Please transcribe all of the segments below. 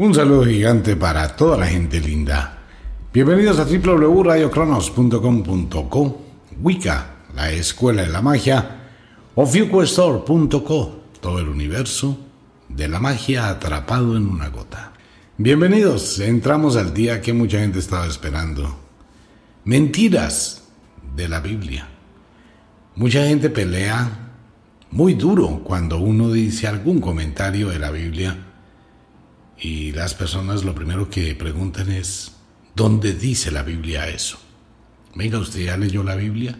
Un saludo gigante para toda la gente linda. Bienvenidos a www.radiocronos.com.co, Wicca, la escuela de la magia, o FuqueStore.co, todo el universo de la magia atrapado en una gota. Bienvenidos, entramos al día que mucha gente estaba esperando. Mentiras de la Biblia. Mucha gente pelea muy duro cuando uno dice algún comentario de la Biblia y las personas lo primero que preguntan es, ¿dónde dice la Biblia eso? Venga, ¿usted ya leyó la Biblia?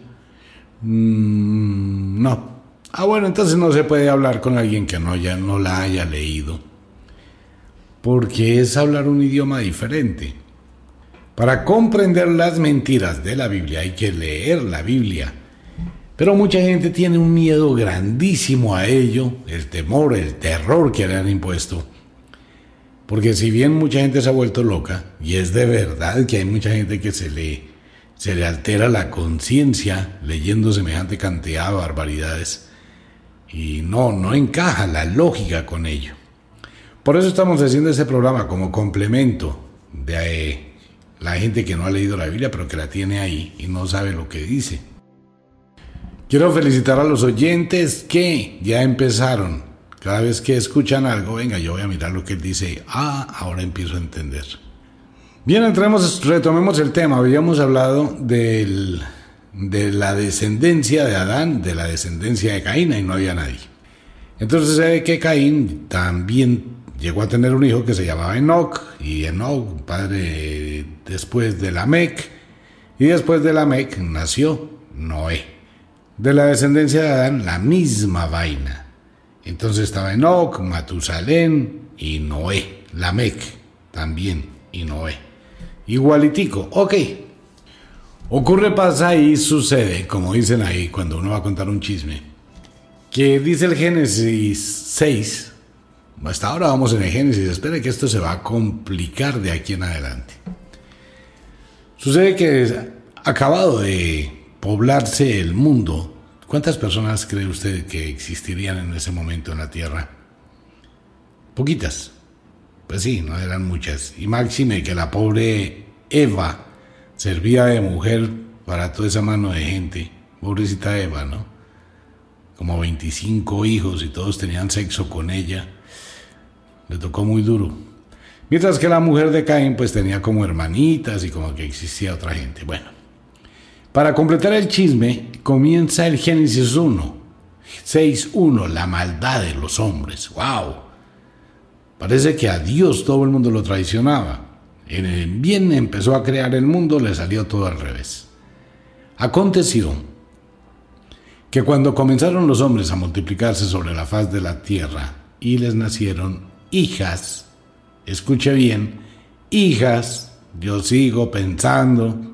Mm, no. Ah, bueno, entonces no se puede hablar con alguien que no, ya no la haya leído. Porque es hablar un idioma diferente. Para comprender las mentiras de la Biblia hay que leer la Biblia. Pero mucha gente tiene un miedo grandísimo a ello, el temor, el terror que le han impuesto porque si bien mucha gente se ha vuelto loca, y es de verdad que hay mucha gente que se le, se le altera la conciencia leyendo semejante cantidad de barbaridades, y no, no encaja la lógica con ello. Por eso estamos haciendo este programa como complemento de eh, la gente que no ha leído la Biblia, pero que la tiene ahí y no sabe lo que dice. Quiero felicitar a los oyentes que ya empezaron cada vez que escuchan algo, venga, yo voy a mirar lo que él dice. Ah, ahora empiezo a entender. Bien, entremos, retomemos el tema. Habíamos hablado de la descendencia de Adán, de la descendencia de Caín, y no había nadie. Entonces se ve que Caín también llegó a tener un hijo que se llamaba Enoch, y Enoch, padre después de Lamec, y después de Lamec nació Noé. De la descendencia de Adán, la misma vaina. Entonces estaba Enoch, Matusalén y Noé. Lamec también y Noé. Igualitico. Ok. Ocurre, pasa y sucede, como dicen ahí cuando uno va a contar un chisme, que dice el Génesis 6. Hasta ahora vamos en el Génesis. Espere que esto se va a complicar de aquí en adelante. Sucede que acabado de poblarse el mundo ¿Cuántas personas cree usted que existirían en ese momento en la Tierra? Poquitas. Pues sí, no eran muchas. Y máxime que la pobre Eva servía de mujer para toda esa mano de gente. Pobrecita Eva, ¿no? Como 25 hijos y todos tenían sexo con ella. Le tocó muy duro. Mientras que la mujer de Caín pues tenía como hermanitas y como que existía otra gente. Bueno, para completar el chisme, comienza el Génesis 1, 6.1, la maldad de los hombres. ¡Wow! Parece que a Dios todo el mundo lo traicionaba. En el bien empezó a crear el mundo, le salió todo al revés. Aconteció que cuando comenzaron los hombres a multiplicarse sobre la faz de la tierra y les nacieron hijas, escuche bien, hijas, yo sigo pensando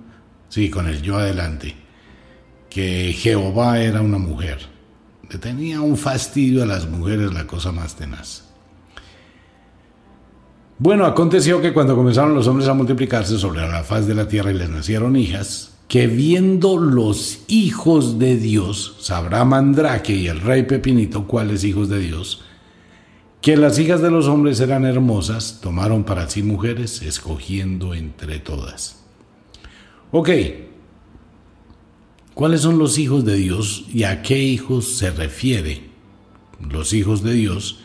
Sí, con el yo adelante. Que Jehová era una mujer. Le tenía un fastidio a las mujeres la cosa más tenaz. Bueno, aconteció que cuando comenzaron los hombres a multiplicarse sobre la faz de la tierra y les nacieron hijas, que viendo los hijos de Dios, sabrá Mandrake y el rey Pepinito cuáles hijos de Dios, que las hijas de los hombres eran hermosas, tomaron para sí mujeres, escogiendo entre todas. Ok, ¿cuáles son los hijos de Dios y a qué hijos se refiere? Los hijos de Dios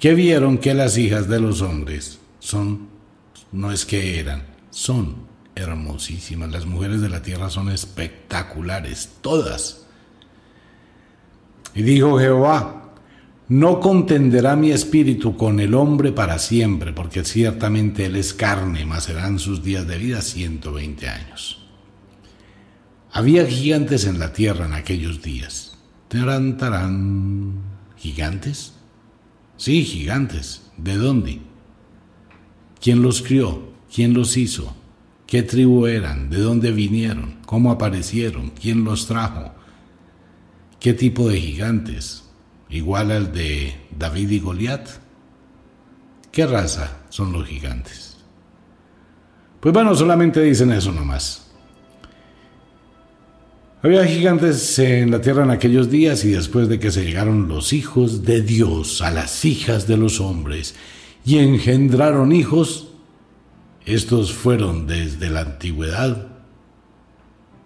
que vieron que las hijas de los hombres son, no es que eran, son hermosísimas. Las mujeres de la tierra son espectaculares, todas. Y dijo Jehová, no contenderá mi espíritu con el hombre para siempre, porque ciertamente él es carne, mas serán sus días de vida 120 años. Había gigantes en la tierra en aquellos días. Tarán, tarán. ¿Gigantes? Sí, gigantes. ¿De dónde? ¿Quién los crió? ¿Quién los hizo? ¿Qué tribu eran? ¿De dónde vinieron? ¿Cómo aparecieron? ¿Quién los trajo? ¿Qué tipo de gigantes? ¿Igual al de David y Goliat? ¿Qué raza son los gigantes? Pues bueno, solamente dicen eso nomás. Había gigantes en la tierra en aquellos días y después de que se llegaron los hijos de Dios a las hijas de los hombres y engendraron hijos. Estos fueron desde la antigüedad.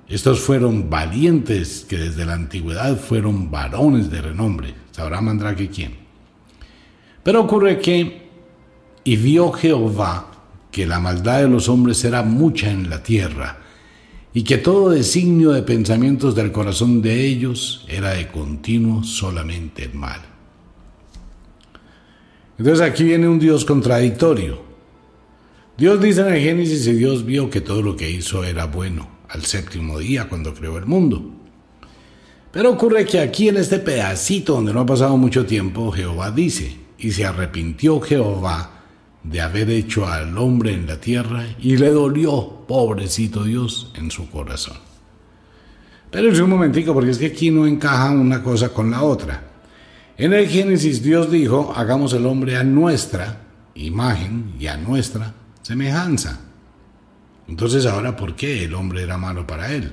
Estos fueron valientes que desde la antigüedad fueron varones de renombre. Sabrá Mandrake quién. Pero ocurre que, y vio Jehová que la maldad de los hombres era mucha en la tierra, y que todo designio de pensamientos del corazón de ellos era de continuo solamente mal. Entonces aquí viene un Dios contradictorio. Dios dice en el Génesis y Dios vio que todo lo que hizo era bueno al séptimo día cuando creó el mundo. Pero ocurre que aquí en este pedacito donde no ha pasado mucho tiempo, Jehová dice, y se arrepintió Jehová de haber hecho al hombre en la tierra y le dolió, pobrecito Dios, en su corazón. Pero es un momentico, porque es que aquí no encaja una cosa con la otra. En el Génesis Dios dijo, hagamos el hombre a nuestra imagen y a nuestra semejanza. Entonces ahora, ¿por qué el hombre era malo para él?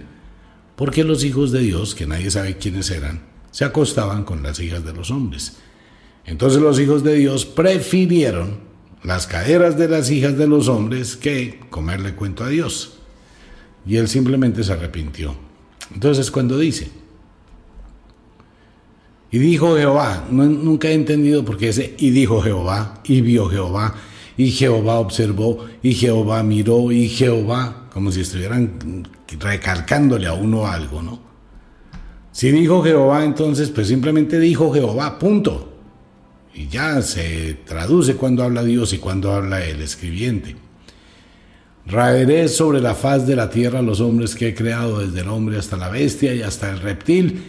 Porque los hijos de Dios, que nadie sabe quiénes eran, se acostaban con las hijas de los hombres. Entonces los hijos de Dios prefirieron las caderas de las hijas de los hombres que comerle cuento a Dios. Y él simplemente se arrepintió. Entonces cuando dice, y dijo Jehová, nunca he entendido por qué ese, y dijo Jehová, y vio Jehová, y Jehová observó, y Jehová miró, y Jehová, como si estuvieran recalcándole a uno algo, ¿no? Si dijo Jehová, entonces pues simplemente dijo Jehová, punto. Y ya se traduce cuando habla Dios y cuando habla el escribiente. Raeré sobre la faz de la tierra los hombres que he creado, desde el hombre hasta la bestia y hasta el reptil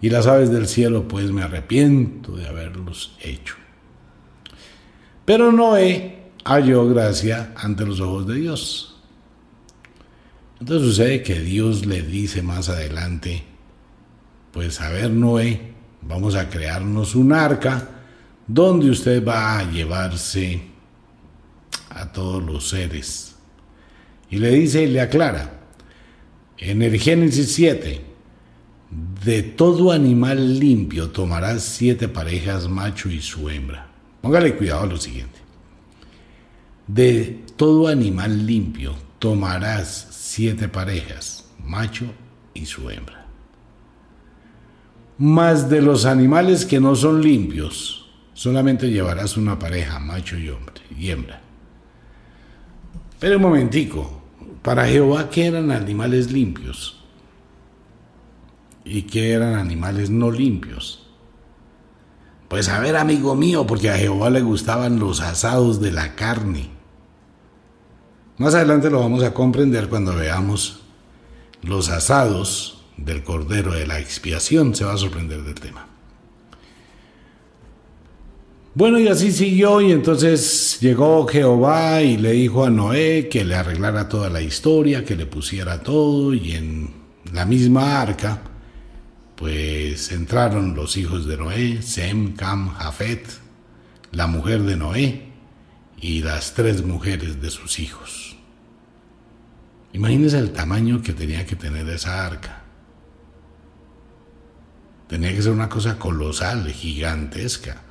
y las aves del cielo, pues me arrepiento de haberlos hecho. Pero Noé halló gracia ante los ojos de Dios. Entonces sucede que Dios le dice más adelante, pues a ver Noé, vamos a crearnos un arca donde usted va a llevarse a todos los seres. Y le dice y le aclara, en el Génesis 7, de todo animal limpio tomarás siete parejas, macho y su hembra. Póngale cuidado a lo siguiente. De todo animal limpio tomarás siete parejas, macho y su hembra. Más de los animales que no son limpios, solamente llevarás una pareja, macho y hombre, y hembra. Pero un momentico, para Jehová, ¿qué eran animales limpios? ¿Y qué eran animales no limpios? Pues a ver, amigo mío, porque a Jehová le gustaban los asados de la carne. Más adelante lo vamos a comprender cuando veamos los asados del Cordero de la Expiación. Se va a sorprender del tema. Bueno, y así siguió, y entonces llegó Jehová y le dijo a Noé que le arreglara toda la historia, que le pusiera todo, y en la misma arca, pues entraron los hijos de Noé, Sem, Cam, Jafet, la mujer de Noé y las tres mujeres de sus hijos. Imagínense el tamaño que tenía que tener esa arca. Tenía que ser una cosa colosal, gigantesca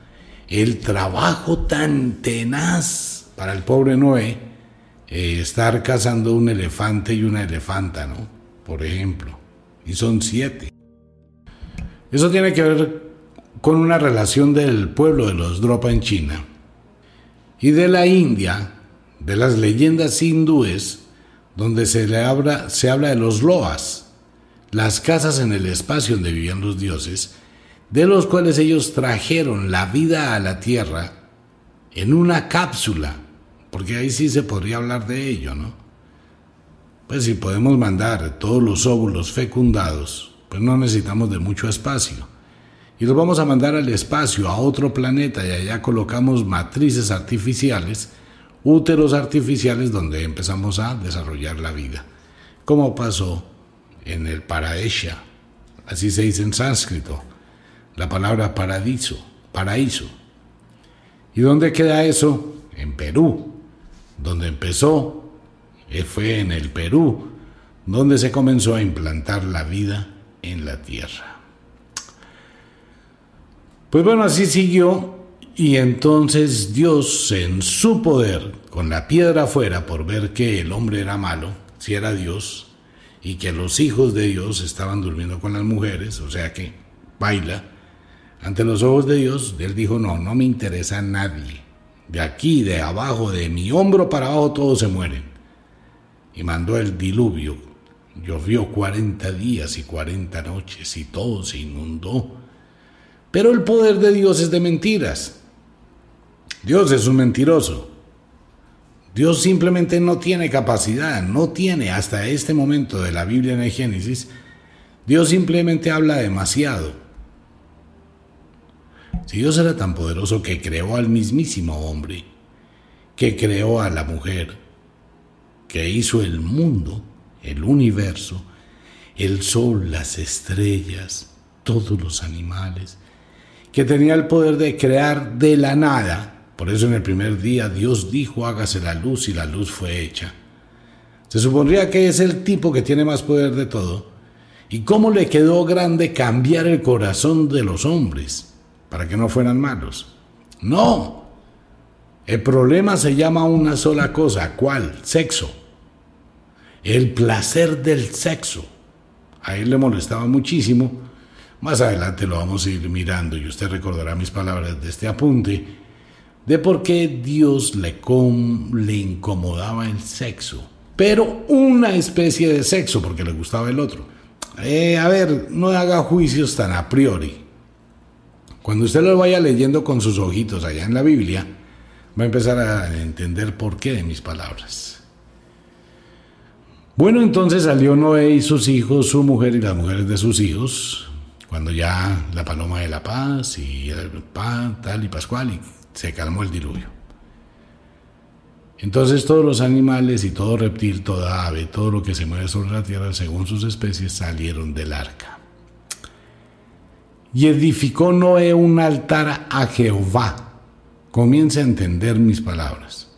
el trabajo tan tenaz para el pobre Noé, eh, estar cazando un elefante y una elefanta, ¿no? Por ejemplo. Y son siete. Eso tiene que ver con una relación del pueblo de los Dropa en China y de la India, de las leyendas hindúes, donde se, le habla, se habla de los loas, las casas en el espacio donde vivían los dioses, de los cuales ellos trajeron la vida a la tierra en una cápsula, porque ahí sí se podría hablar de ello, ¿no? Pues si podemos mandar todos los óvulos fecundados, pues no necesitamos de mucho espacio. Y los vamos a mandar al espacio, a otro planeta, y allá colocamos matrices artificiales, úteros artificiales, donde empezamos a desarrollar la vida. Como pasó en el Paraesha, así se dice en sánscrito la palabra paradiso, paraíso. ¿Y dónde queda eso? En Perú. Donde empezó eh, fue en el Perú, donde se comenzó a implantar la vida en la tierra. Pues bueno, así siguió Y entonces Dios, en su poder, con la piedra afuera, por ver que el hombre era malo, si era Dios, y que los hijos de Dios estaban durmiendo con las mujeres, o sea que baila, ante los ojos de Dios, Él dijo, no, no me interesa nadie. De aquí, de abajo, de mi hombro para abajo, todos se mueren. Y mandó el diluvio. Llovió cuarenta días y cuarenta noches y todo se inundó. Pero el poder de Dios es de mentiras. Dios es un mentiroso. Dios simplemente no tiene capacidad, no tiene hasta este momento de la Biblia en el Génesis, Dios simplemente habla demasiado. Si Dios era tan poderoso que creó al mismísimo hombre, que creó a la mujer, que hizo el mundo, el universo, el sol, las estrellas, todos los animales, que tenía el poder de crear de la nada. Por eso en el primer día Dios dijo, hágase la luz y la luz fue hecha. Se supondría que es el tipo que tiene más poder de todo. ¿Y cómo le quedó grande cambiar el corazón de los hombres? Para que no fueran malos. No. El problema se llama una sola cosa. ¿Cuál? Sexo. El placer del sexo. A él le molestaba muchísimo. Más adelante lo vamos a ir mirando y usted recordará mis palabras de este apunte de por qué Dios le, le incomodaba el sexo. Pero una especie de sexo porque le gustaba el otro. Eh, a ver, no haga juicios tan a priori. Cuando usted lo vaya leyendo con sus ojitos allá en la Biblia, va a empezar a entender por qué de mis palabras. Bueno, entonces salió Noé y sus hijos, su mujer y las mujeres de sus hijos, cuando ya la paloma de la paz y el pan, tal y pascual, y se calmó el diluvio. Entonces todos los animales y todo reptil, toda ave, todo lo que se mueve sobre la tierra según sus especies salieron del arca. Y edificó Noé un altar a Jehová. Comienza a entender mis palabras.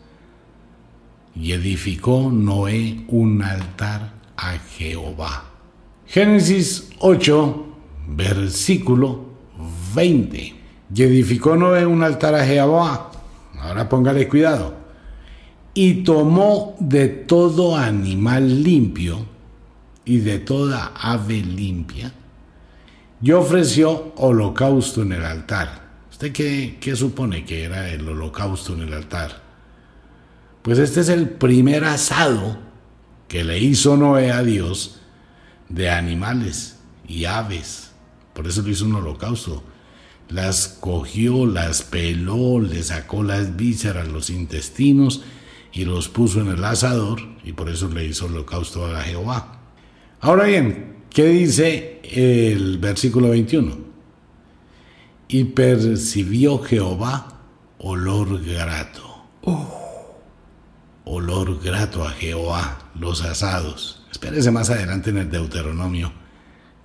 Y edificó Noé un altar a Jehová. Génesis 8, versículo 20. Y edificó Noé un altar a Jehová. Ahora póngale cuidado. Y tomó de todo animal limpio y de toda ave limpia y ofreció holocausto en el altar. ¿Usted qué, supone que era el holocausto en el altar? Pues este es el primer asado que le hizo Noé a Dios de animales y aves. Por eso le hizo un holocausto. Las cogió, las peló, le sacó las vísceras, los intestinos y los puso en el asador y por eso le hizo holocausto a Jehová. Ahora bien, ¿Qué dice el versículo 21? Y percibió Jehová olor grato. Oh, olor grato a Jehová, los asados. Espérese más adelante en el Deuteronomio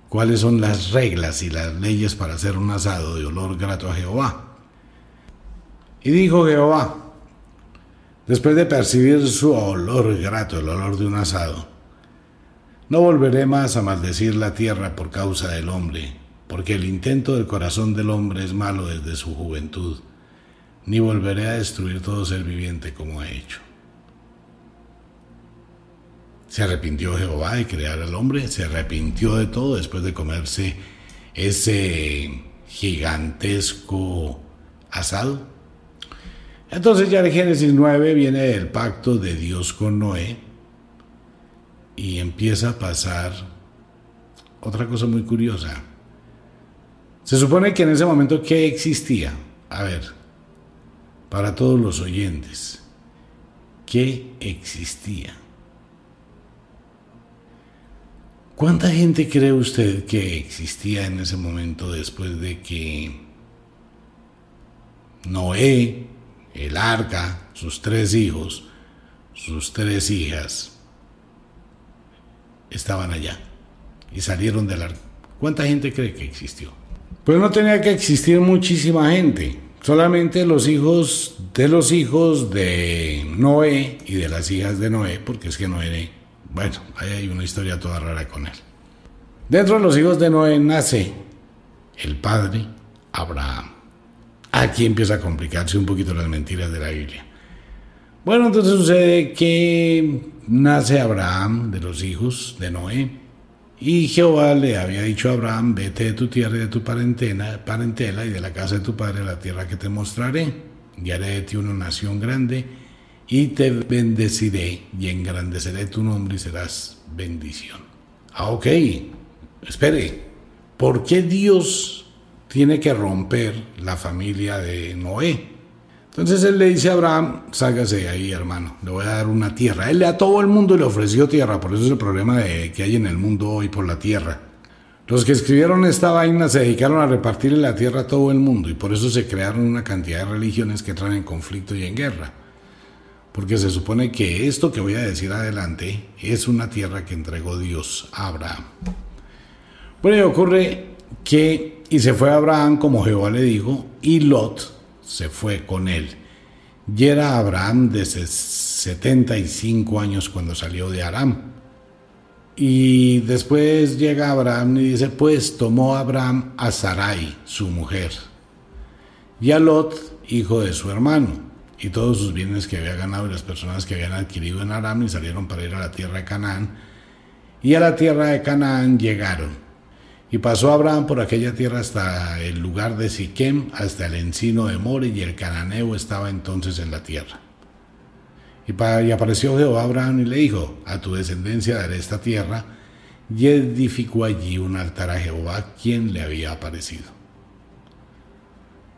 cuáles son las reglas y las leyes para hacer un asado de olor grato a Jehová. Y dijo Jehová, después de percibir su olor grato, el olor de un asado, no volveré más a maldecir la tierra por causa del hombre, porque el intento del corazón del hombre es malo desde su juventud, ni volveré a destruir todo ser viviente como ha hecho. Se arrepintió Jehová de crear al hombre, se arrepintió de todo después de comerse ese gigantesco asado. Entonces ya en Génesis 9 viene el pacto de Dios con Noé, y empieza a pasar otra cosa muy curiosa. Se supone que en ese momento, ¿qué existía? A ver, para todos los oyentes, ¿qué existía? ¿Cuánta gente cree usted que existía en ese momento después de que Noé, el arca, sus tres hijos, sus tres hijas, estaban allá y salieron del arca. ¿Cuánta gente cree que existió? Pues no tenía que existir muchísima gente, solamente los hijos de los hijos de Noé y de las hijas de Noé, porque es que Noé, bueno, ahí hay una historia toda rara con él. Dentro de los hijos de Noé nace el padre Abraham. aquí empieza a complicarse un poquito las mentiras de la Biblia. Bueno, entonces sucede que nace Abraham de los hijos de Noé. Y Jehová le había dicho a Abraham, vete de tu tierra y de tu parentela, parentela y de la casa de tu padre a la tierra que te mostraré, y haré de ti una nación grande, y te bendeciré, y engrandeceré tu nombre y serás bendición. Ah, ok, espere, ¿por qué Dios tiene que romper la familia de Noé? Entonces él le dice a Abraham, sálgase ahí, hermano, le voy a dar una tierra. Él a todo el mundo le ofreció tierra, por eso es el problema de, que hay en el mundo hoy por la tierra. Los que escribieron esta vaina se dedicaron a repartirle la tierra a todo el mundo y por eso se crearon una cantidad de religiones que traen en conflicto y en guerra. Porque se supone que esto que voy a decir adelante es una tierra que entregó Dios a Abraham. Bueno, y ocurre que, y se fue Abraham como Jehová le dijo, y Lot, se fue con él. Y era Abraham de 75 años cuando salió de Aram. Y después llega Abraham y dice, pues tomó Abraham a Sarai, su mujer, y a Lot, hijo de su hermano, y todos sus bienes que había ganado y las personas que habían adquirido en Aram y salieron para ir a la tierra de Canaán. Y a la tierra de Canaán llegaron y pasó Abraham por aquella tierra hasta el lugar de Siquem, hasta el encino de More, y el cananeo estaba entonces en la tierra. Y, apareció Jehová Abraham y le dijo, a tu descendencia daré esta tierra, y edificó allí un altar a Jehová, quien le había aparecido.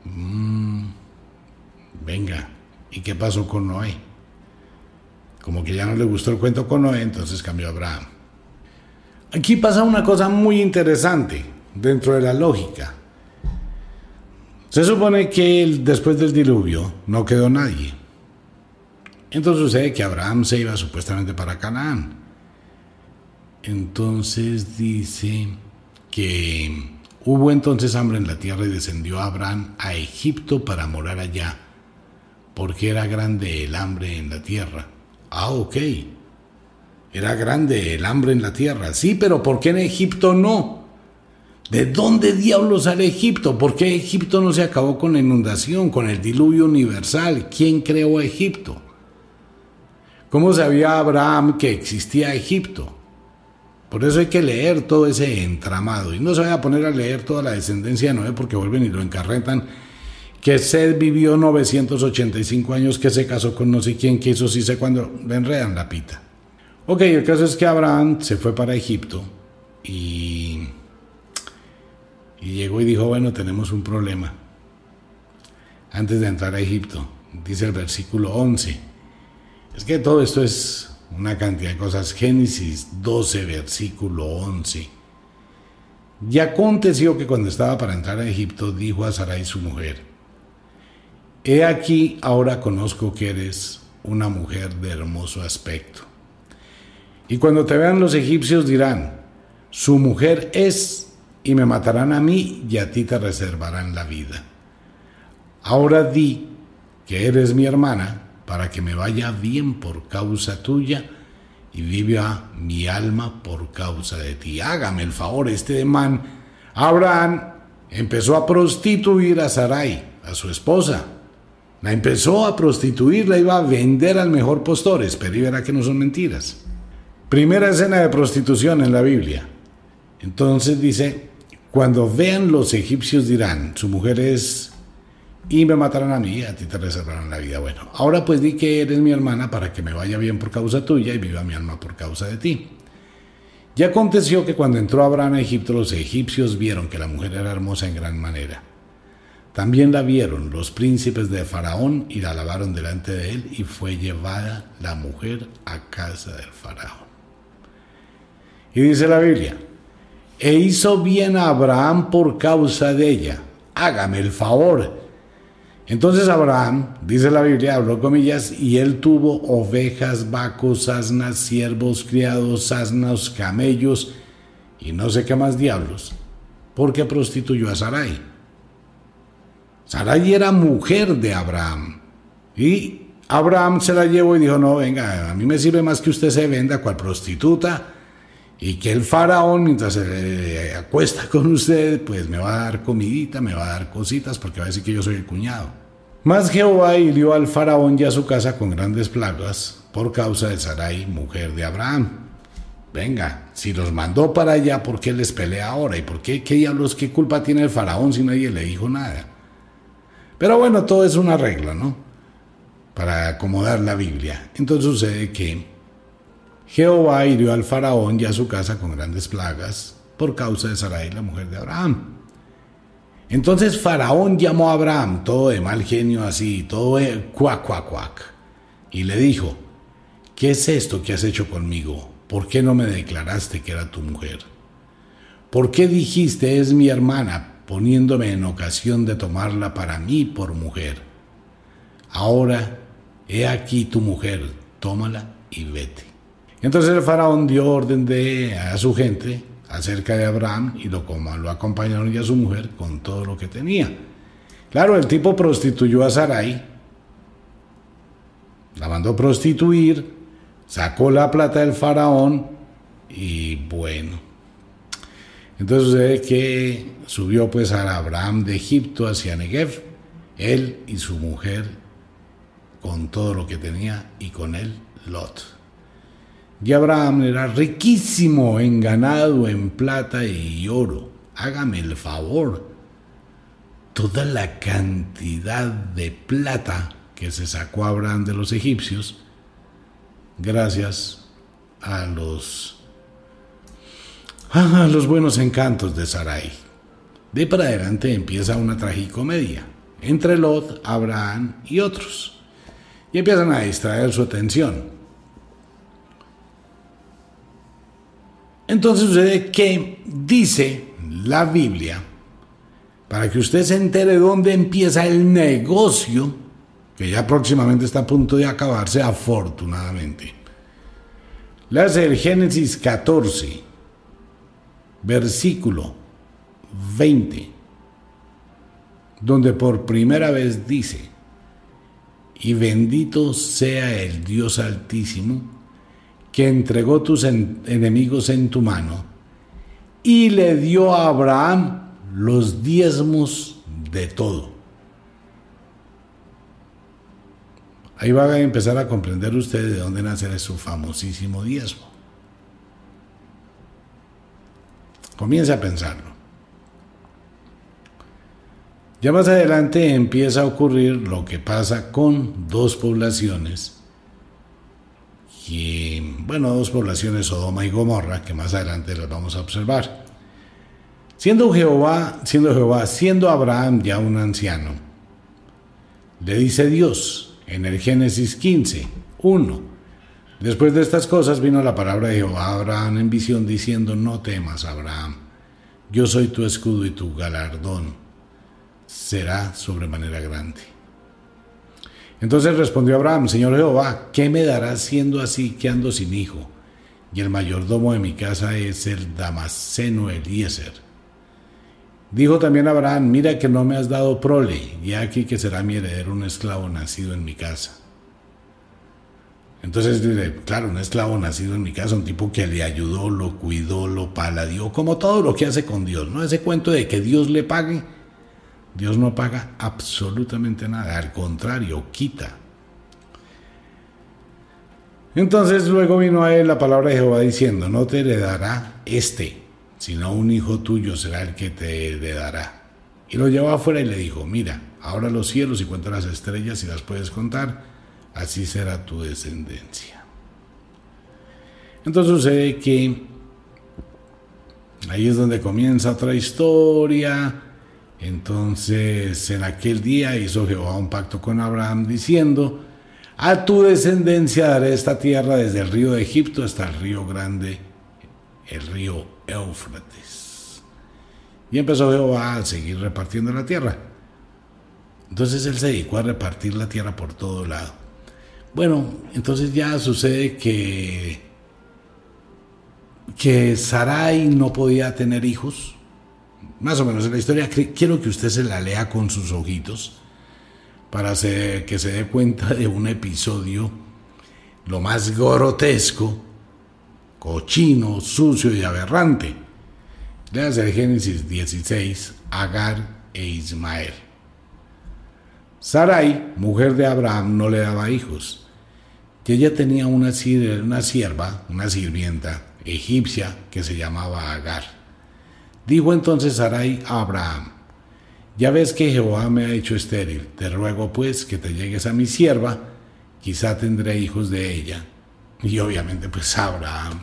Mm, venga, ¿y qué pasó con Noé? Como que ya no le gustó el cuento con Noé, entonces cambió Abraham. Aquí pasa una cosa muy interesante dentro de la lógica. Se supone que después del diluvio no quedó nadie. Entonces sucede que Abraham se iba supuestamente para Canaán. Entonces dice que hubo entonces hambre en la tierra y descendió Abraham a Egipto para morar allá, porque era grande el hambre en la tierra. Ah, ok. Era grande el hambre en la tierra. Sí, pero ¿por qué en Egipto no? ¿De dónde diablos sale Egipto? ¿Por qué Egipto no se acabó con la inundación, con el diluvio universal? ¿Quién creó Egipto? ¿Cómo sabía Abraham que existía Egipto? Por eso hay que leer todo ese entramado. Y no se vaya a poner a leer toda la descendencia de Noé porque vuelven y lo encarretan. Que Seth vivió 985 años, que se casó con no sé quién, que eso sí sé cuándo. Le enredan la pita. Ok, el caso es que Abraham se fue para Egipto y, y llegó y dijo, bueno, tenemos un problema. Antes de entrar a Egipto, dice el versículo 11. Es que todo esto es una cantidad de cosas. Génesis 12, versículo 11. Y aconteció que cuando estaba para entrar a Egipto, dijo a Sarai su mujer, He aquí, ahora conozco que eres una mujer de hermoso aspecto. Y cuando te vean los egipcios dirán, su mujer es, y me matarán a mí, y a ti te reservarán la vida. Ahora di que eres mi hermana, para que me vaya bien por causa tuya, y viva mi alma por causa de ti. Hágame el favor, este man, Abraham, empezó a prostituir a Sarai, a su esposa. La empezó a prostituir, la iba a vender al mejor postor. Espera y verá que no son mentiras. Primera escena de prostitución en la Biblia. Entonces dice, cuando vean los egipcios dirán, su mujer es, y me matarán a mí, a ti te reservarán la vida. Bueno, ahora pues di que eres mi hermana para que me vaya bien por causa tuya y viva mi alma por causa de ti. Y aconteció que cuando entró Abraham a Egipto, los egipcios vieron que la mujer era hermosa en gran manera. También la vieron los príncipes de Faraón y la lavaron delante de él y fue llevada la mujer a casa del Faraón. Y dice la Biblia, e hizo bien a Abraham por causa de ella. Hágame el favor. Entonces Abraham, dice la Biblia, habló comillas, y él tuvo ovejas, vacos, asnas, siervos, criados, asnas, camellos, y no sé qué más diablos, porque prostituyó a Sarai. Sarai era mujer de Abraham. Y Abraham se la llevó y dijo, no, venga, a mí me sirve más que usted se venda cual prostituta y que el faraón, mientras se acuesta con usted, pues me va a dar comidita, me va a dar cositas, porque va a decir que yo soy el cuñado. Mas Jehová hirió al faraón y a su casa con grandes plagas por causa de Sarai, mujer de Abraham. Venga, si los mandó para allá, ¿por qué les pelea ahora? ¿Y por qué, qué diablos, qué culpa tiene el faraón si nadie le dijo nada? Pero bueno, todo es una regla, ¿no? Para acomodar la Biblia. Entonces sucede que Jehová hirió al faraón y a su casa con grandes plagas por causa de Sarai, la mujer de Abraham. Entonces Faraón llamó a Abraham, todo de mal genio así, todo cuac, cuac, cuac, y le dijo, ¿qué es esto que has hecho conmigo? ¿Por qué no me declaraste que era tu mujer? ¿Por qué dijiste es mi hermana, poniéndome en ocasión de tomarla para mí por mujer? Ahora, he aquí tu mujer, tómala y vete. Entonces el faraón dio orden de, a su gente acerca de Abraham y lo, lo acompañaron y a su mujer con todo lo que tenía. Claro, el tipo prostituyó a Sarai, la mandó prostituir, sacó la plata del faraón y bueno. Entonces sucede que subió pues a Abraham de Egipto hacia Negev, él y su mujer con todo lo que tenía y con él Lot. Y Abraham era riquísimo en ganado, en plata y oro. Hágame el favor. Toda la cantidad de plata que se sacó Abraham de los egipcios, gracias a los, a los buenos encantos de Sarai. De para adelante empieza una tragicomedia entre Lot, Abraham y otros. Y empiezan a distraer su atención. Entonces sucede que dice la Biblia, para que usted se entere dónde empieza el negocio, que ya próximamente está a punto de acabarse, afortunadamente. Hace el Génesis 14, versículo 20, donde por primera vez dice, y bendito sea el Dios altísimo, que entregó tus enemigos en tu mano y le dio a Abraham los diezmos de todo. Ahí va a empezar a comprender usted de dónde nace su famosísimo diezmo. Comience a pensarlo. Ya más adelante empieza a ocurrir lo que pasa con dos poblaciones y, bueno, dos poblaciones, Sodoma y Gomorra, que más adelante las vamos a observar. Siendo Jehová, siendo Jehová, siendo Abraham ya un anciano, le dice Dios en el Génesis 15, 1. Después de estas cosas vino la palabra de Jehová a Abraham en visión diciendo, no temas, Abraham, yo soy tu escudo y tu galardón será sobremanera grande. Entonces respondió Abraham, Señor Jehová, ¿qué me darás siendo así que ando sin hijo? Y el mayordomo de mi casa es el Damasceno Eliezer. Dijo también Abraham, mira que no me has dado prole, y aquí que será mi heredero un esclavo nacido en mi casa. Entonces dice, claro, un esclavo nacido en mi casa, un tipo que le ayudó, lo cuidó, lo paladió, como todo lo que hace con Dios, ¿no? Ese cuento de que Dios le pague, Dios no paga absolutamente nada, al contrario, quita. Entonces luego vino a él la palabra de Jehová diciendo, no te heredará este, sino un hijo tuyo será el que te heredará. Y lo llevó afuera y le dijo, mira, ahora los cielos y cuenta las estrellas y las puedes contar, así será tu descendencia. Entonces sucede que ahí es donde comienza otra historia, entonces en aquel día hizo Jehová un pacto con Abraham diciendo, a tu descendencia daré esta tierra desde el río de Egipto hasta el río grande, el río Éufrates. Y empezó Jehová a seguir repartiendo la tierra. Entonces él se dedicó a repartir la tierra por todo lado. Bueno, entonces ya sucede que que Sarai no podía tener hijos más o menos en la historia, quiero que usted se la lea con sus ojitos para que se dé cuenta de un episodio lo más grotesco cochino, sucio y aberrante. Leas el Génesis 16, Agar e Ismael. Sarai, mujer de Abraham, no le daba hijos. Y ella tenía una, sierva, una sirvienta egipcia que se llamaba Agar. Dijo entonces Sarai a Abraham, ya ves que Jehová me ha hecho estéril, te ruego pues que te llegues a mi sierva, quizá tendré hijos de ella. Y obviamente pues Abraham,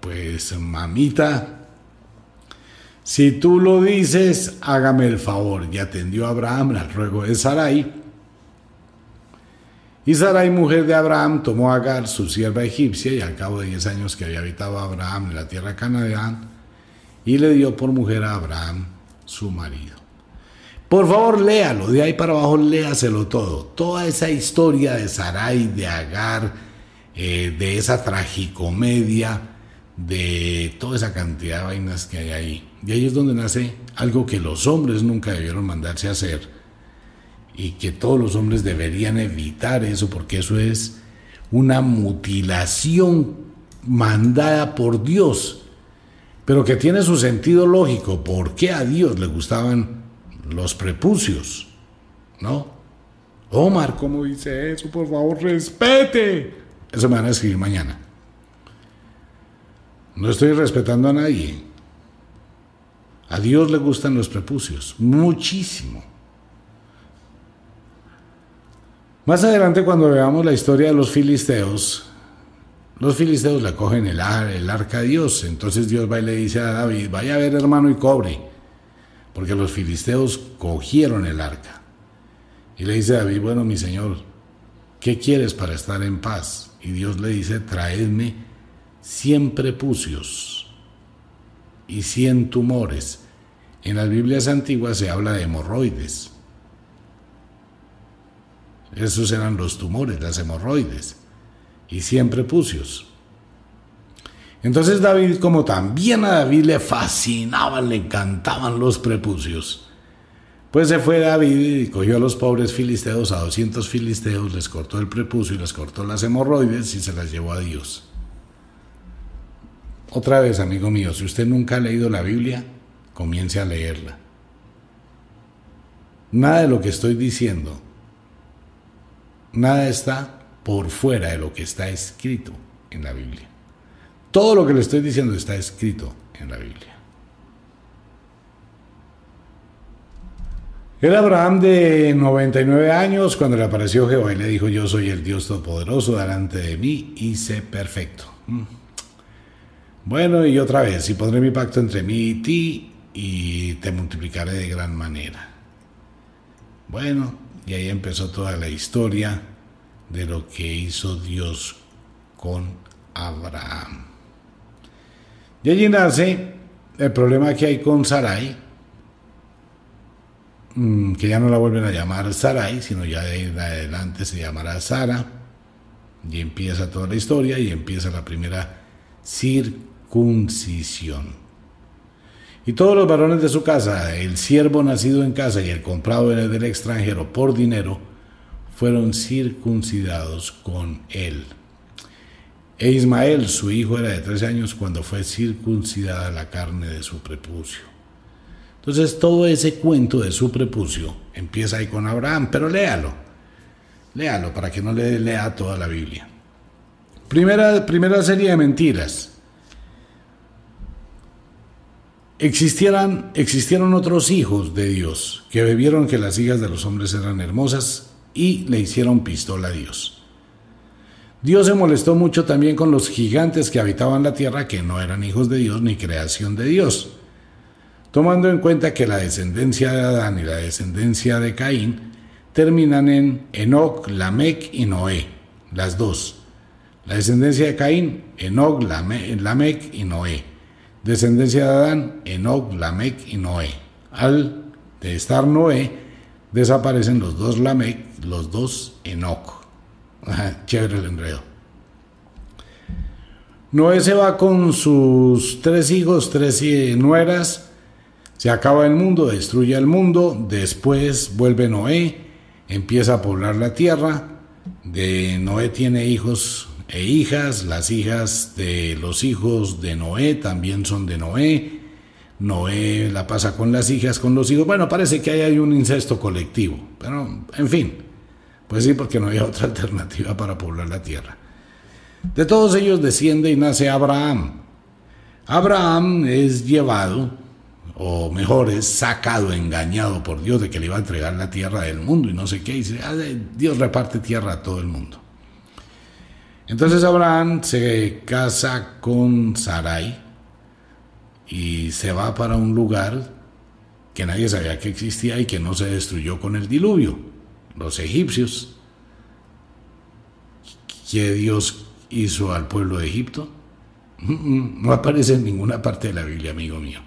pues mamita, si tú lo dices, hágame el favor. Y atendió Abraham al ruego de Sarai. Y Sarai, mujer de Abraham, tomó a Agar, su sierva egipcia, y al cabo de diez años que había habitado Abraham en la tierra de y le dio por mujer a Abraham, su marido. Por favor, léalo, de ahí para abajo léaselo todo. Toda esa historia de Sarai, de Agar, eh, de esa tragicomedia, de toda esa cantidad de vainas que hay ahí. Y ahí es donde nace algo que los hombres nunca debieron mandarse a hacer y que todos los hombres deberían evitar eso porque eso es una mutilación mandada por Dios, pero que tiene su sentido lógico. ¿Por qué a Dios le gustaban los prepucios, ¿no? Omar, ¿cómo dice eso? Por favor, respete. Eso me van a escribir mañana. No estoy respetando a nadie. A Dios le gustan los prepucios, muchísimo. Más adelante, cuando veamos la historia de los filisteos, los filisteos le cogen el, arca a Dios. Entonces Dios va y le dice a David, vaya a ver hermano y cobre porque los filisteos cogieron el arca. Y le dice David, bueno, mi señor, ¿qué quieres para estar en paz? Y Dios le dice, traedme cien prepucios y cien tumores. En las Biblias antiguas se habla de hemorroides. Esos eran los tumores, las hemorroides. Y cien prepucios. Entonces David, como también a David le fascinaban, le encantaban los prepucios, pues se fue David y cogió a los pobres filisteos, a 200 filisteos, les cortó el prepucio y les cortó las hemorroides y se las llevó a Dios. Otra vez, amigo mío, si usted nunca ha leído la Biblia, comience a leerla. Nada de lo que estoy diciendo, nada está por fuera de lo que está escrito en la Biblia. Todo lo que le estoy diciendo está escrito en la Biblia. Era Abraham de 99 años cuando le apareció Jehová y le dijo, yo soy el Dios Todopoderoso, delante de mí hice perfecto. Mm. Bueno, y otra vez, y pondré mi pacto entre mí y ti y te multiplicaré de gran manera. Bueno, y ahí empezó toda la historia de lo que hizo Dios con Abraham. Y allí nace el problema que hay con Sarai, mm, que ya no la vuelven a llamar Sarai, sino ya de ahí adelante se llamará Sara, y empieza toda la historia y empieza la primera circuncisión. Y todos los varones de su casa, el siervo nacido en casa y el comprado del extranjero por dinero, fueron circuncidados con él. E Ismael, su hijo, era de 13 años cuando fue circuncidada la carne de su prepucio. Entonces todo ese cuento de su prepucio empieza ahí con Abraham, pero léalo, léalo para que no le lea toda la Biblia. Primera, primera serie de mentiras. Existieran, existieron otros hijos de Dios que bebieron que las hijas de los hombres eran hermosas y le hicieron pistola a Dios. Dios se molestó mucho también con los gigantes que habitaban la tierra que no eran hijos de Dios ni creación de Dios. Tomando en cuenta que la descendencia de Adán y la descendencia de Caín terminan en Enoch, Lamec y Noé, las dos. La descendencia de Caín, Enoch, Lamec y Noé. Descendencia de Adán, Enoch, Lamec y Noé. Al de estar Noé, desaparecen los dos Lamec, los dos Enoch chévere el enredo. Noé se va con sus tres hijos, tres nueras, se acaba el mundo, destruye el mundo, después vuelve Noé, empieza a poblar la tierra, de Noé tiene hijos e hijas, las hijas de los hijos de Noé también son de Noé, Noé la pasa con las hijas, con los hijos, bueno, parece que ahí hay un incesto colectivo, pero en fin, pues sí, porque no había otra alternativa para poblar la tierra. De todos ellos desciende y nace Abraham. Abraham es llevado, o mejor, es sacado, engañado por Dios de que le iba a entregar la tierra del mundo y no sé qué, y dice, ah, Dios reparte tierra a todo el mundo. Entonces Abraham se casa con Sarai y se va para un lugar que nadie sabía que existía y que no se destruyó con el diluvio, los egipcios. ¿Qué Dios hizo al pueblo de Egipto? No aparece en ninguna parte de la Biblia, amigo mío.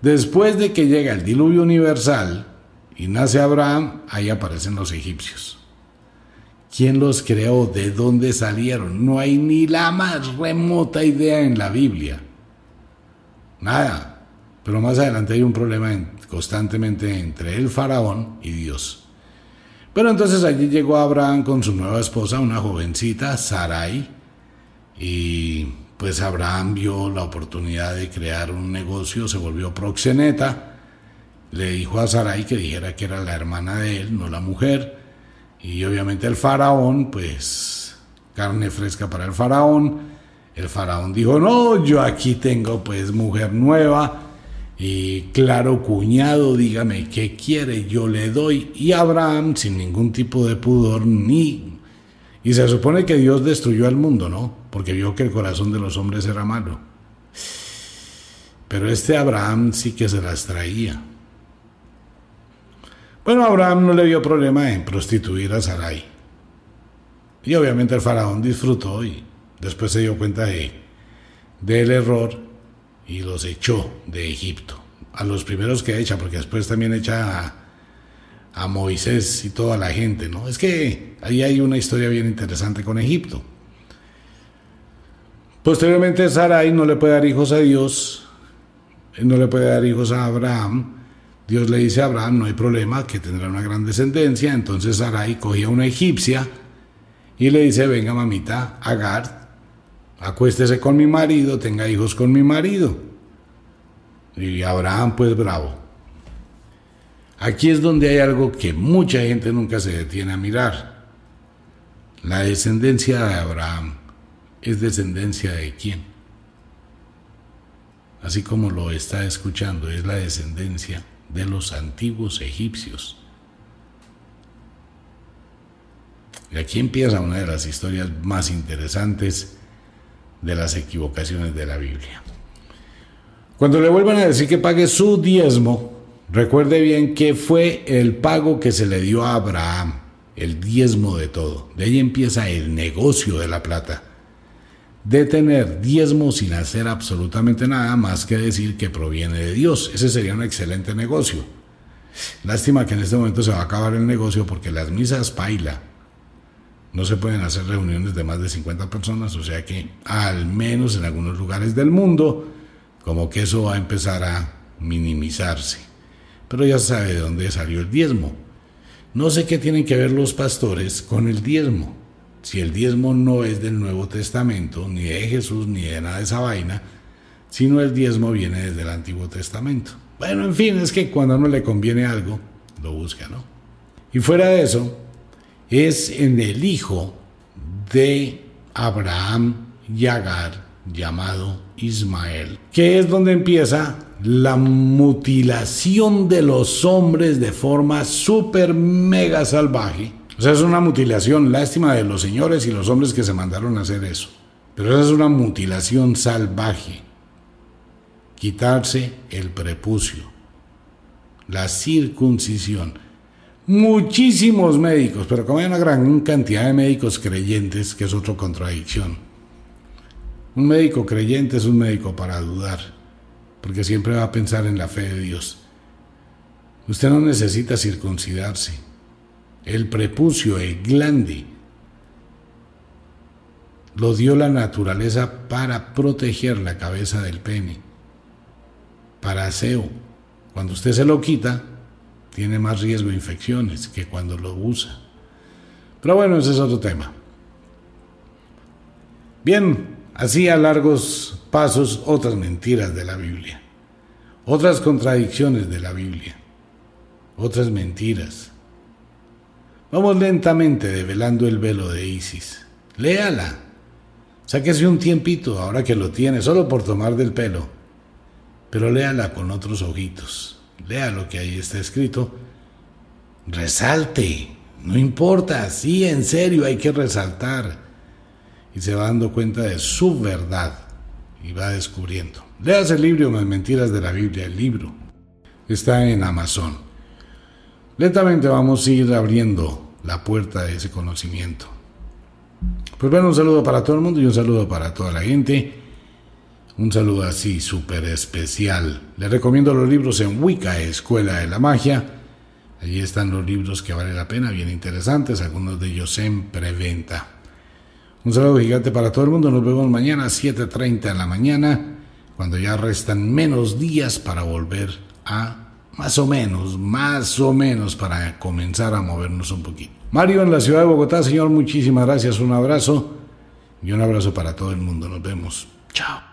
Después de que llega el diluvio universal y nace Abraham, ahí aparecen los egipcios. ¿Quién los creó? ¿De dónde salieron? No hay ni la más remota idea en la Biblia. Nada. Pero más adelante hay un problema constantemente entre el faraón y Dios. Pero entonces allí llegó Abraham con su nueva esposa, una jovencita, Sarai, y pues Abraham vio la oportunidad de crear un negocio, se volvió proxeneta, le dijo a Sarai que dijera que era la hermana de él, no la mujer, y obviamente el faraón, pues carne fresca para el faraón. El faraón dijo, no, yo aquí tengo pues mujer nueva y claro cuñado, dígame qué quiere, yo le doy. Y Abraham, sin ningún tipo de pudor ni... Y se supone que Dios destruyó al mundo, ¿no? Porque vio que el corazón de los hombres era malo. Pero este Abraham sí que se las traía. Bueno, Abraham no le vio problema en prostituir a Sarai. Y obviamente el faraón disfrutó y después se dio cuenta de, del error y los echó de Egipto. A los primeros que echa, porque después también echa a, a Moisés y toda la gente, ¿no? Es que ahí hay una historia bien interesante con Egipto. Posteriormente Sarai no le puede dar hijos a Dios, no le puede dar hijos a Abraham, Dios le dice a Abraham, no hay problema, que tendrá una gran descendencia. Entonces Sarai cogía una egipcia y le dice, venga mamita, Agar, acuéstese con mi marido, tenga hijos con mi marido. Y Abraham pues bravo. Aquí es donde hay algo que mucha gente nunca se detiene a mirar. La descendencia de Abraham es descendencia de quién? Así como lo está escuchando, es la descendencia de los antiguos egipcios. Y aquí empieza una de las historias más interesantes de las equivocaciones de la Biblia. Cuando le vuelvan a decir que pague su diezmo, recuerde bien que fue el pago que se le dio a Abraham, el diezmo de todo. De ahí empieza el negocio de la plata de tener diezmo sin hacer absolutamente nada más que decir que proviene de Dios. Ese sería un excelente negocio. Lástima que en este momento se va a acabar el negocio porque las misas paila no se pueden hacer reuniones de más de 50 personas, o sea que al menos en algunos lugares del mundo, como que eso va a empezar a minimizarse. Pero ya sabe de dónde salió el diezmo. No sé qué tienen que ver los pastores con el diezmo si el diezmo no es del Nuevo Testamento, ni de Jesús, ni de nada de esa vaina, sino el diezmo viene desde el Antiguo Testamento. Bueno, en fin, es que cuando a uno le conviene algo, lo busca, ¿no? Y fuera de eso, es en el hijo de Abraham y Agar, llamado Ismael, que es donde empieza la mutilación de los hombres de forma súper mega salvaje o sea, es una mutilación, lástima de los señores y los hombres que se mandaron a hacer eso. Pero esa es una mutilación salvaje. Quitarse el prepucio, la circuncisión. Muchísimos médicos, pero como hay una gran cantidad de médicos creyentes, que es otra contradicción. Un médico creyente es un médico para dudar, porque siempre va a pensar en la fe de Dios. Usted no necesita circuncidarse el prepucio, el glande, lo dio la naturaleza para proteger la cabeza del pene, para aseo. Cuando usted se lo quita, tiene más riesgo de infecciones que cuando lo usa. Pero bueno, ese es otro tema. Bien, así a largos pasos otras mentiras de la Biblia, otras contradicciones de la Biblia, otras mentiras. Vamos lentamente develando el velo de Isis. Léala. Sáquese un tiempito ahora que lo tiene, solo por tomar del pelo. Pero léala con otros ojitos. Lea lo que ahí está escrito. Resalte. No importa, sí, en serio, hay que resaltar. Y se va dando cuenta de su verdad y va descubriendo. Leas el libro Más Mentiras de la Biblia, el libro. Está en Amazon. Lentamente vamos a ir abriendo la puerta de ese conocimiento. Pues bueno, un saludo para todo el mundo y un saludo para toda la gente. Un saludo así súper especial. Les recomiendo los libros en Wicca, Escuela de la Magia. Allí están los libros que vale la pena, bien interesantes, algunos de ellos en preventa. Un saludo gigante para todo el mundo. Nos vemos mañana a 7.30 de la mañana, cuando ya restan menos días para volver a más o menos, más o menos para comenzar a movernos un poquito. Mario en la ciudad de Bogotá, señor, muchísimas gracias, un abrazo y un abrazo para todo el mundo. Nos vemos. Chao.